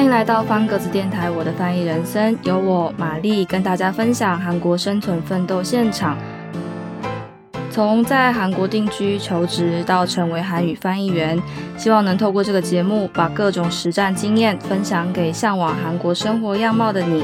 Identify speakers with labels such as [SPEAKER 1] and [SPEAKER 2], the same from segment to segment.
[SPEAKER 1] 欢迎来到方格子电台，我的翻译人生，由我玛丽跟大家分享韩国生存奋斗现场。从在韩国定居求职到成为韩语翻译员，希望能透过这个节目，把各种实战经验分享给向往韩国生活样貌的你。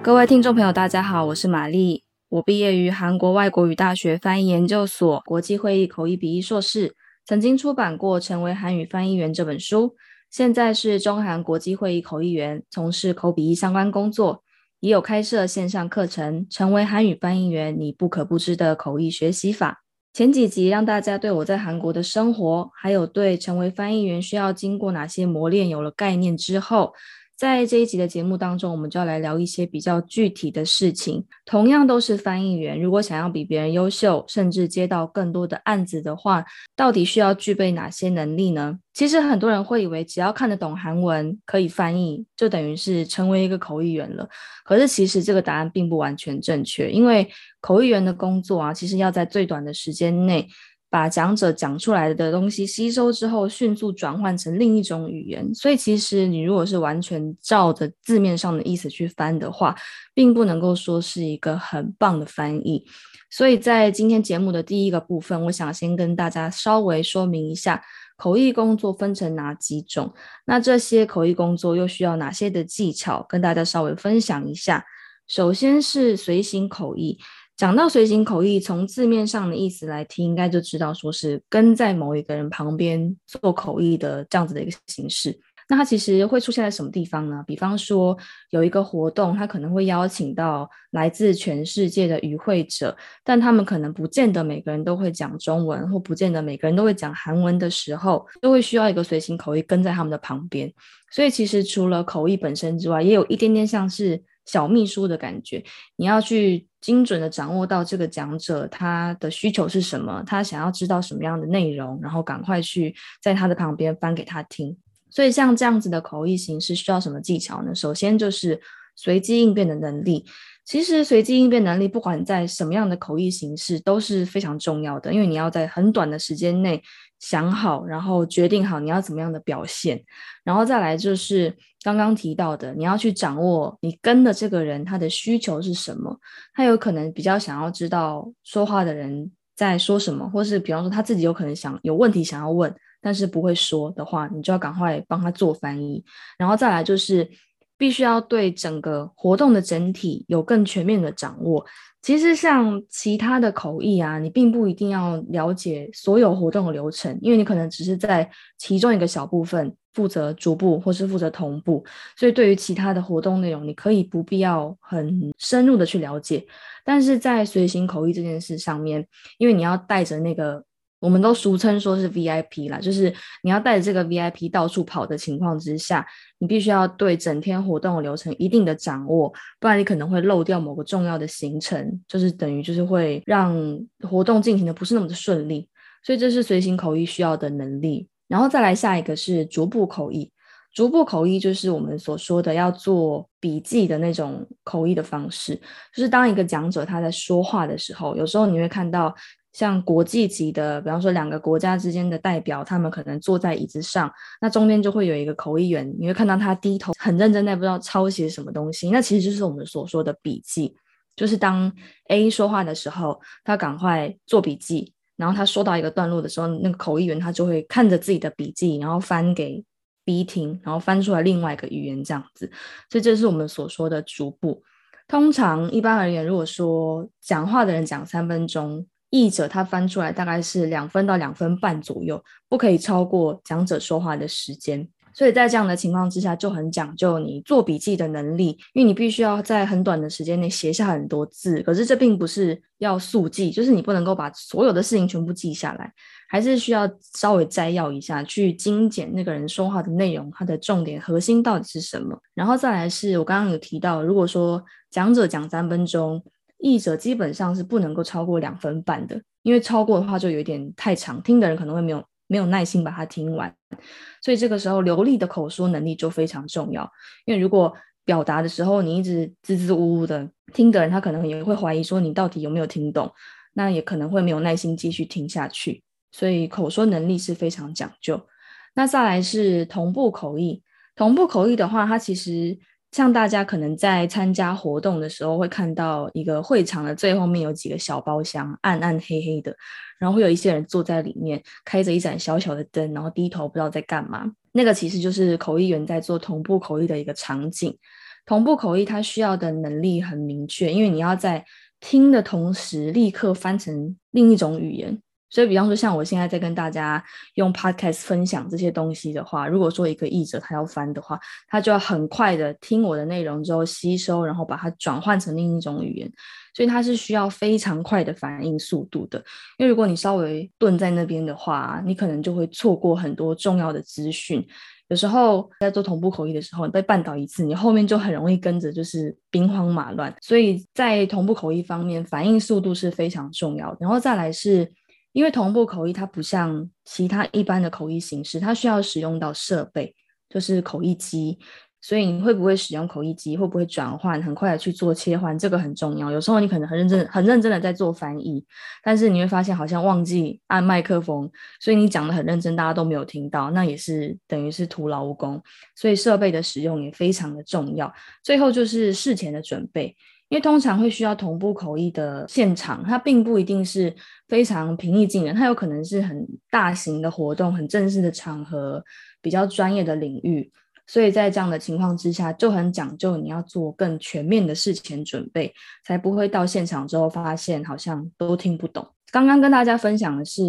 [SPEAKER 1] 各位听众朋友，大家好，我是玛丽，我毕业于韩国外国语大学翻译研究所国际会议口译笔译硕士。曾经出版过《成为韩语翻译员》这本书，现在是中韩国际会议口译员，从事口笔译相关工作，也有开设线上课程《成为韩语翻译员：你不可不知的口译学习法》。前几集让大家对我在韩国的生活，还有对成为翻译员需要经过哪些磨练有了概念之后。在这一集的节目当中，我们就要来聊一些比较具体的事情。同样都是翻译员，如果想要比别人优秀，甚至接到更多的案子的话，到底需要具备哪些能力呢？其实很多人会以为只要看得懂韩文，可以翻译，就等于是成为一个口译员了。可是其实这个答案并不完全正确，因为口译员的工作啊，其实要在最短的时间内。把讲者讲出来的东西吸收之后，迅速转换成另一种语言。所以，其实你如果是完全照着字面上的意思去翻的话，并不能够说是一个很棒的翻译。所以在今天节目的第一个部分，我想先跟大家稍微说明一下口译工作分成哪几种，那这些口译工作又需要哪些的技巧，跟大家稍微分享一下。首先是随行口译。讲到随行口译，从字面上的意思来听，应该就知道说是跟在某一个人旁边做口译的这样子的一个形式。那它其实会出现在什么地方呢？比方说有一个活动，它可能会邀请到来自全世界的与会者，但他们可能不见得每个人都会讲中文，或不见得每个人都会讲韩文的时候，都会需要一个随行口译跟在他们的旁边。所以其实除了口译本身之外，也有一点点像是。小秘书的感觉，你要去精准的掌握到这个讲者他的需求是什么，他想要知道什么样的内容，然后赶快去在他的旁边翻给他听。所以像这样子的口译形式需要什么技巧呢？首先就是随机应变的能力。其实随机应变能力不管在什么样的口译形式都是非常重要的，因为你要在很短的时间内。想好，然后决定好你要怎么样的表现，然后再来就是刚刚提到的，你要去掌握你跟的这个人他的需求是什么，他有可能比较想要知道说话的人在说什么，或是比方说他自己有可能想有问题想要问，但是不会说的话，你就要赶快帮他做翻译，然后再来就是必须要对整个活动的整体有更全面的掌握。其实像其他的口译啊，你并不一定要了解所有活动的流程，因为你可能只是在其中一个小部分负责逐步或是负责同步，所以对于其他的活动内容，你可以不必要很深入的去了解。但是在随行口译这件事上面，因为你要带着那个。我们都俗称说是 VIP 啦，就是你要带着这个 VIP 到处跑的情况之下，你必须要对整天活动的流程一定的掌握，不然你可能会漏掉某个重要的行程，就是等于就是会让活动进行的不是那么的顺利。所以这是随行口译需要的能力。然后再来下一个是逐步口译，逐步口译就是我们所说的要做笔记的那种口译的方式，就是当一个讲者他在说话的时候，有时候你会看到。像国际级的，比方说两个国家之间的代表，他们可能坐在椅子上，那中间就会有一个口译员，你会看到他低头很认真在不知道抄写什么东西，那其实就是我们所说的笔记，就是当 A 说话的时候，他赶快做笔记，然后他说到一个段落的时候，那个口译员他就会看着自己的笔记，然后翻给 B 听，然后翻出来另外一个语言这样子，所以这是我们所说的逐步。通常一般而言，如果说讲话的人讲三分钟。译者他翻出来大概是两分到两分半左右，不可以超过讲者说话的时间。所以在这样的情况之下，就很讲究你做笔记的能力，因为你必须要在很短的时间内写下很多字。可是这并不是要速记，就是你不能够把所有的事情全部记下来，还是需要稍微摘要一下，去精简那个人说话的内容，它的重点核心到底是什么。然后再来是我刚刚有提到，如果说讲者讲三分钟。译者基本上是不能够超过两分半的，因为超过的话就有点太长，听的人可能会没有没有耐心把它听完。所以这个时候流利的口说能力就非常重要，因为如果表达的时候你一直支支吾吾的，听的人他可能也会怀疑说你到底有没有听懂，那也可能会没有耐心继续听下去。所以口说能力是非常讲究。那再来是同步口译，同步口译的话，它其实像大家可能在参加活动的时候会看到一个会场的最后面有几个小包厢，暗暗黑黑的，然后会有一些人坐在里面，开着一盏小小的灯，然后低头不知道在干嘛。那个其实就是口译员在做同步口译的一个场景。同步口译它需要的能力很明确，因为你要在听的同时立刻翻成另一种语言。所以，比方说，像我现在在跟大家用 Podcast 分享这些东西的话，如果说一个译者他要翻的话，他就要很快的听我的内容之后吸收，然后把它转换成另一种语言。所以，它是需要非常快的反应速度的。因为如果你稍微顿在那边的话，你可能就会错过很多重要的资讯。有时候在做同步口译的时候，你被绊倒一次，你后面就很容易跟着就是兵荒马乱。所以在同步口译方面，反应速度是非常重要的。然后再来是。因为同步口译它不像其他一般的口译形式，它需要使用到设备，就是口译机。所以你会不会使用口译机，会不会转换，很快的去做切换，这个很重要。有时候你可能很认真、很认真的在做翻译，但是你会发现好像忘记按麦克风，所以你讲的很认真，大家都没有听到，那也是等于是徒劳无功。所以设备的使用也非常的重要。最后就是事前的准备。因为通常会需要同步口译的现场，它并不一定是非常平易近人，它有可能是很大型的活动、很正式的场合、比较专业的领域，所以在这样的情况之下，就很讲究你要做更全面的事前准备，才不会到现场之后发现好像都听不懂。刚刚跟大家分享的是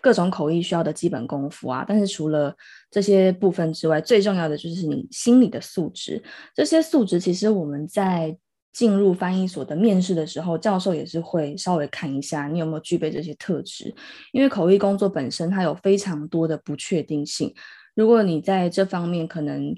[SPEAKER 1] 各种口译需要的基本功夫啊，但是除了这些部分之外，最重要的就是你心理的素质。这些素质其实我们在进入翻译所的面试的时候，教授也是会稍微看一下你有没有具备这些特质，因为口译工作本身它有非常多的不确定性。如果你在这方面可能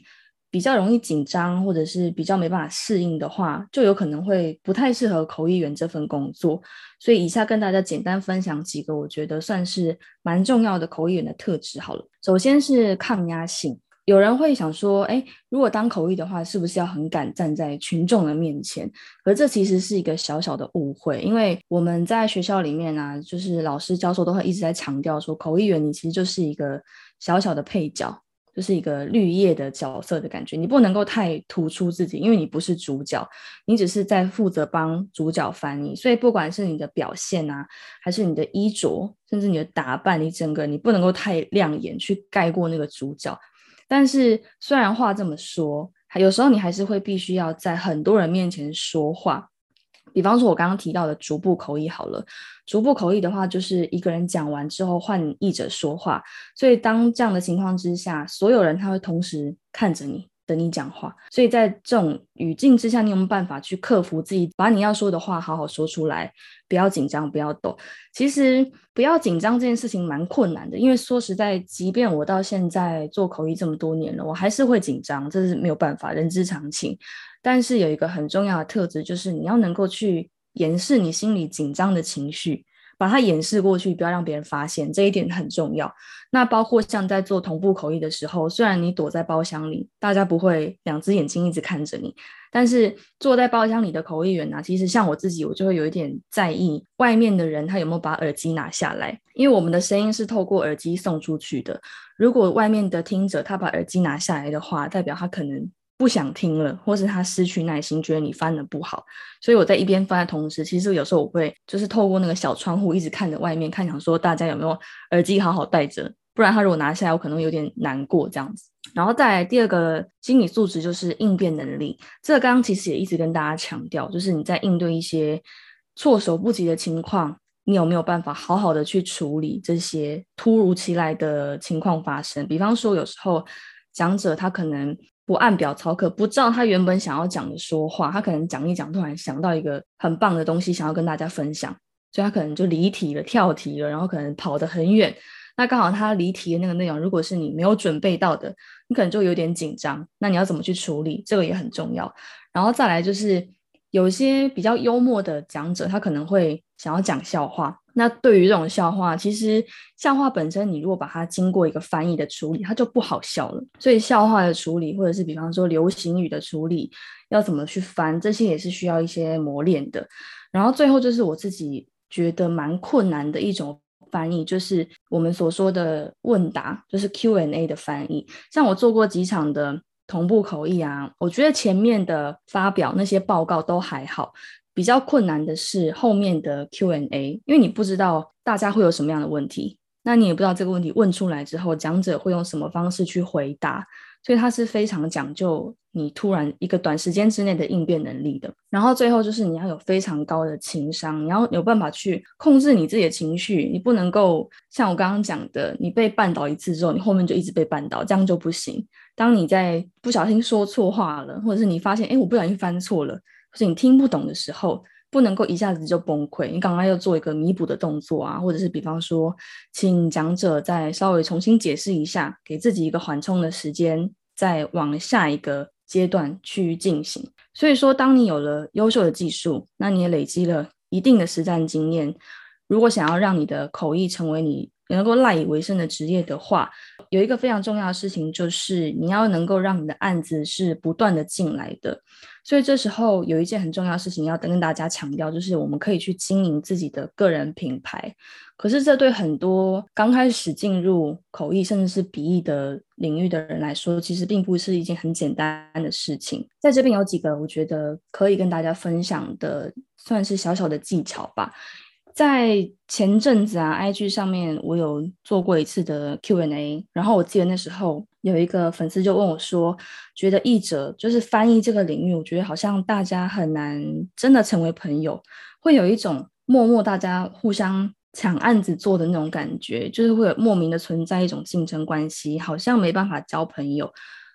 [SPEAKER 1] 比较容易紧张，或者是比较没办法适应的话，就有可能会不太适合口译员这份工作。所以以下跟大家简单分享几个我觉得算是蛮重要的口译员的特质好了。首先是抗压性。有人会想说，哎，如果当口译的话，是不是要很敢站在群众的面前？可这其实是一个小小的误会，因为我们在学校里面呢，就是老师教授都会一直在强调说，口译员你其实就是一个小小的配角。就是一个绿叶的角色的感觉，你不能够太突出自己，因为你不是主角，你只是在负责帮主角翻译。所以不管是你的表现啊，还是你的衣着，甚至你的打扮，你整个你不能够太亮眼去盖过那个主角。但是虽然话这么说，还有时候你还是会必须要在很多人面前说话。比方说，我刚刚提到的逐步口译好了，逐步口译的话，就是一个人讲完之后换译者说话，所以当这样的情况之下，所有人他会同时看着你。等你讲话，所以在这种语境之下，你有没有办法去克服自己，把你要说的话好好说出来，不要紧张，不要抖。其实不要紧张这件事情蛮困难的，因为说实在，即便我到现在做口译这么多年了，我还是会紧张，这是没有办法，人之常情。但是有一个很重要的特质，就是你要能够去掩饰你心里紧张的情绪。把它掩饰过去，不要让别人发现，这一点很重要。那包括像在做同步口译的时候，虽然你躲在包厢里，大家不会两只眼睛一直看着你，但是坐在包厢里的口译员呢，其实像我自己，我就会有一点在意外面的人他有没有把耳机拿下来，因为我们的声音是透过耳机送出去的。如果外面的听者他把耳机拿下来的话，代表他可能。不想听了，或是他失去耐心，觉得你翻的不好，所以我在一边翻的同时，其实有时候我会就是透过那个小窗户一直看着外面，看想说大家有没有耳机好好戴着，不然他如果拿下来，我可能有点难过这样子。然后再来第二个心理素质就是应变能力，这个刚刚其实也一直跟大家强调，就是你在应对一些措手不及的情况，你有没有办法好好的去处理这些突如其来的情况发生？比方说有时候讲者他可能。不按表操课，不照他原本想要讲的说话，他可能讲一讲，突然想到一个很棒的东西，想要跟大家分享，所以他可能就离题了、跳题了，然后可能跑得很远。那刚好他离题的那个内容，如果是你没有准备到的，你可能就有点紧张。那你要怎么去处理？这个也很重要。然后再来就是。有些比较幽默的讲者，他可能会想要讲笑话。那对于这种笑话，其实笑话本身，你如果把它经过一个翻译的处理，它就不好笑了。所以笑话的处理，或者是比方说流行语的处理，要怎么去翻，这些也是需要一些磨练的。然后最后就是我自己觉得蛮困难的一种翻译，就是我们所说的问答，就是 Q&A 的翻译。像我做过几场的同步口译啊，我觉得前面的发表那些报告都还好，比较困难的是后面的 Q&A，因为你不知道大家会有什么样的问题，那你也不知道这个问题问出来之后，讲者会用什么方式去回答。所以它是非常讲究你突然一个短时间之内的应变能力的，然后最后就是你要有非常高的情商，你要有办法去控制你自己的情绪，你不能够像我刚刚讲的，你被绊倒一次之后，你后面就一直被绊倒，这样就不行。当你在不小心说错话了，或者是你发现哎我不小心翻错了，或者你听不懂的时候。不能够一下子就崩溃，你刚刚要做一个弥补的动作啊，或者是比方说，请讲者再稍微重新解释一下，给自己一个缓冲的时间，再往下一个阶段去进行。所以说，当你有了优秀的技术，那你也累积了一定的实战经验，如果想要让你的口译成为你能够赖以为生的职业的话，有一个非常重要的事情，就是你要能够让你的案子是不断的进来的。所以这时候有一件很重要的事情要跟大家强调，就是我们可以去经营自己的个人品牌。可是这对很多刚开始进入口译甚至是笔译的领域的人来说，其实并不是一件很简单的事情。在这边有几个我觉得可以跟大家分享的，算是小小的技巧吧。在前阵子啊，IG 上面我有做过一次的 Q&A，然后我记得那时候有一个粉丝就问我说，觉得译者就是翻译这个领域，我觉得好像大家很难真的成为朋友，会有一种默默大家互相抢案子做的那种感觉，就是会有莫名的存在一种竞争关系，好像没办法交朋友。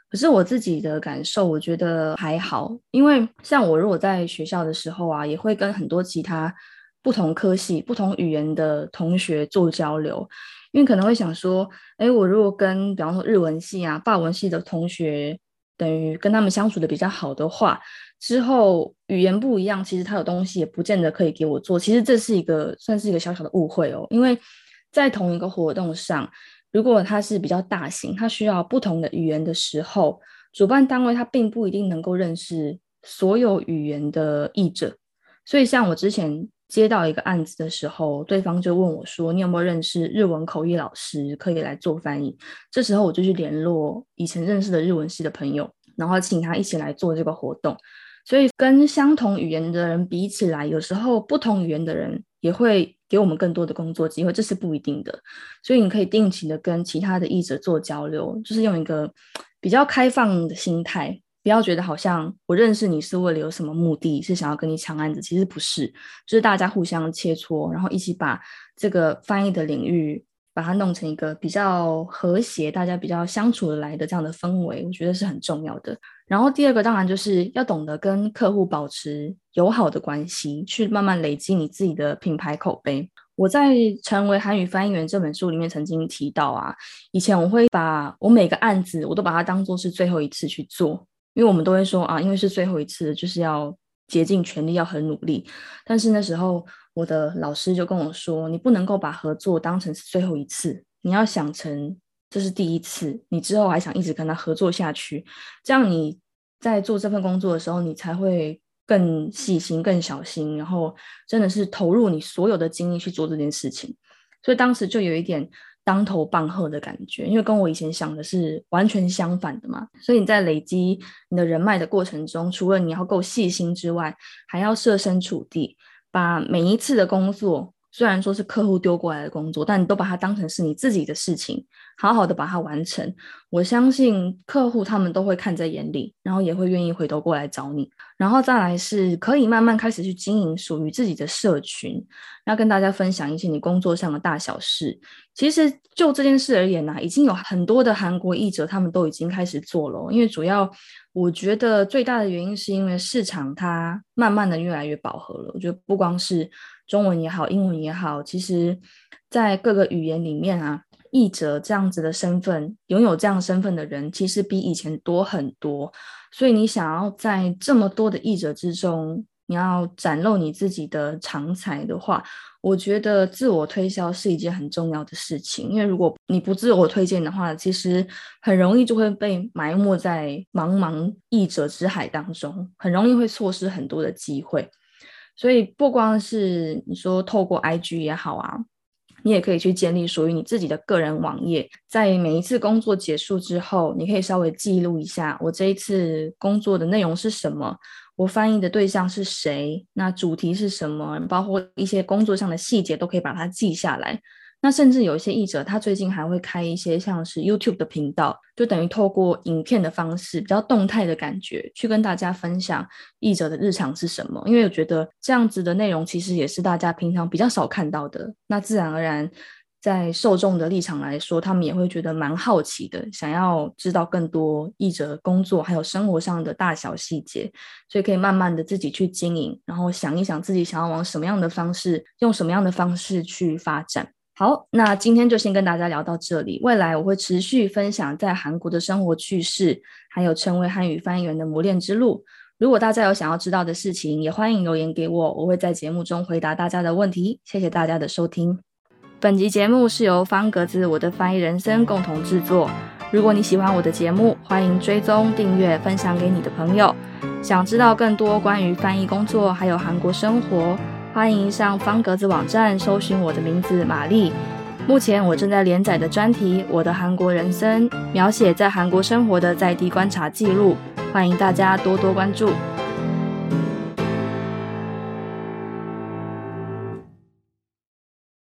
[SPEAKER 1] 可是我自己的感受，我觉得还好，因为像我如果在学校的时候啊，也会跟很多其他。不同科系、不同语言的同学做交流，因为可能会想说，哎，我如果跟比方说日文系啊、法文系的同学，等于跟他们相处的比较好的话，之后语言不一样，其实他有东西也不见得可以给我做。其实这是一个算是一个小小的误会哦，因为在同一个活动上，如果它是比较大型，它需要不同的语言的时候，主办单位他并不一定能够认识所有语言的译者，所以像我之前。接到一个案子的时候，对方就问我说：“你有没有认识日文口译老师可以来做翻译？”这时候我就去联络以前认识的日文系的朋友，然后请他一起来做这个活动。所以跟相同语言的人比起来，有时候不同语言的人也会给我们更多的工作机会，这是不一定的。所以你可以定期的跟其他的译者做交流，就是用一个比较开放的心态。不要觉得好像我认识你是为了有什么目的，是想要跟你抢案子，其实不是，就是大家互相切磋，然后一起把这个翻译的领域把它弄成一个比较和谐、大家比较相处的来的这样的氛围，我觉得是很重要的。然后第二个当然就是要懂得跟客户保持友好的关系，去慢慢累积你自己的品牌口碑。我在《成为韩语翻译员》这本书里面曾经提到啊，以前我会把我每个案子我都把它当做是最后一次去做。因为我们都会说啊，因为是最后一次，就是要竭尽全力，要很努力。但是那时候，我的老师就跟我说，你不能够把合作当成是最后一次，你要想成这是第一次，你之后还想一直跟他合作下去，这样你在做这份工作的时候，你才会更细心、更小心，然后真的是投入你所有的精力去做这件事情。所以当时就有一点。当头棒喝的感觉，因为跟我以前想的是完全相反的嘛。所以你在累积你的人脉的过程中，除了你要够细心之外，还要设身处地，把每一次的工作。虽然说是客户丢过来的工作，但你都把它当成是你自己的事情，好好的把它完成。我相信客户他们都会看在眼里，然后也会愿意回头过来找你。然后再来是可以慢慢开始去经营属于自己的社群，要跟大家分享一些你工作上的大小事。其实就这件事而言呢，已经有很多的韩国译者他们都已经开始做了，因为主要我觉得最大的原因是因为市场它慢慢的越来越饱和了。我觉得不光是。中文也好，英文也好，其实，在各个语言里面啊，译者这样子的身份，拥有这样身份的人，其实比以前多很多。所以，你想要在这么多的译者之中，你要展露你自己的长才的话，我觉得自我推销是一件很重要的事情。因为如果你不自我推荐的话，其实很容易就会被埋没在茫茫译者之海当中，很容易会错失很多的机会。所以不光是你说透过 IG 也好啊，你也可以去建立属于你自己的个人网页。在每一次工作结束之后，你可以稍微记录一下我这一次工作的内容是什么，我翻译的对象是谁，那主题是什么，包括一些工作上的细节都可以把它记下来。那甚至有一些译者，他最近还会开一些像是 YouTube 的频道，就等于透过影片的方式，比较动态的感觉，去跟大家分享译者的日常是什么。因为我觉得这样子的内容其实也是大家平常比较少看到的。那自然而然，在受众的立场来说，他们也会觉得蛮好奇的，想要知道更多译者工作还有生活上的大小细节，所以可以慢慢的自己去经营，然后想一想自己想要往什么样的方式，用什么样的方式去发展。好，那今天就先跟大家聊到这里。未来我会持续分享在韩国的生活趣事，还有成为汉语翻译员的磨练之路。如果大家有想要知道的事情，也欢迎留言给我，我会在节目中回答大家的问题。谢谢大家的收听。本集节目是由方格子我的翻译人生共同制作。如果你喜欢我的节目，欢迎追踪、订阅、分享给你的朋友。想知道更多关于翻译工作，还有韩国生活。欢迎上方格子网站搜寻我的名字玛丽。目前我正在连载的专题《我的韩国人生》，描写在韩国生活的在地观察记录。欢迎大家多多关注。